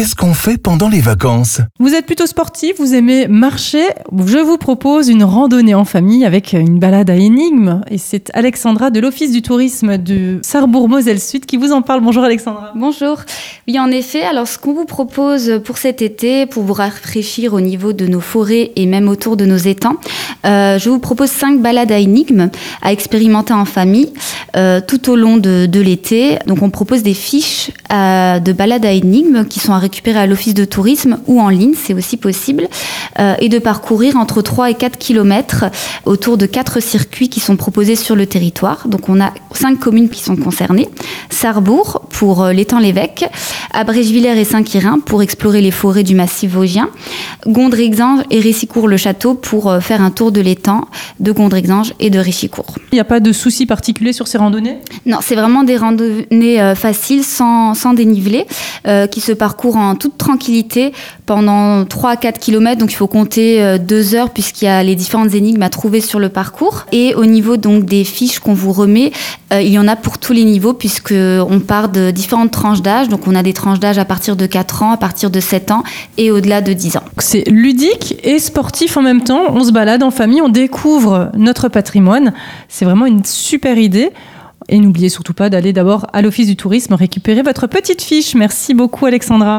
Qu'est-ce qu'on fait pendant les vacances? Vous êtes plutôt sportif, vous aimez marcher. Je vous propose une randonnée en famille avec une balade à énigmes. Et c'est Alexandra de l'Office du tourisme de Sarrebourg-Moselle-Sud qui vous en parle. Bonjour Alexandra. Bonjour. Oui, en effet, alors ce qu'on vous propose pour cet été, pour vous rafraîchir au niveau de nos forêts et même autour de nos étangs, euh, je vous propose cinq balades à énigmes à expérimenter en famille euh, tout au long de, de l'été. Donc on propose des fiches euh, de balades à énigmes qui sont à récupérer à l'office de tourisme ou en ligne, c'est aussi possible, euh, et de parcourir entre 3 et 4 km autour de quatre circuits qui sont proposés sur le territoire. Donc on a cinq communes qui sont concernées. Sarrebourg pour l'étang l'évêque, Abrège-Villers et Saint-Quirin pour explorer les forêts du massif vosgien, Gondrexange et Récicourt-le-Château pour euh, faire un tour de l'étang de Gondrexange et de Récicourt. Il n'y a pas de souci particulier sur ces randonnées? Non, c'est vraiment des randonnées euh, faciles, sans, sans dénivelé, euh, qui se parcourent en toute tranquillité pendant 3 à 4 km. Donc il faut compter euh, deux heures puisqu'il y a les différentes énigmes à trouver sur le parcours. Et au niveau donc des fiches qu'on vous remet, euh, il y en a pour tous les niveaux puisque on part de différentes tranches d'âge. Donc on a des tranches d'âge à partir de 4 ans, à partir de 7 ans et au-delà de 10 ans. C'est ludique et sportif en même temps. On se balade en famille, on découvre notre patrimoine. C'est vraiment une super idée. Et n'oubliez surtout pas d'aller d'abord à l'Office du tourisme récupérer votre petite fiche. Merci beaucoup Alexandra.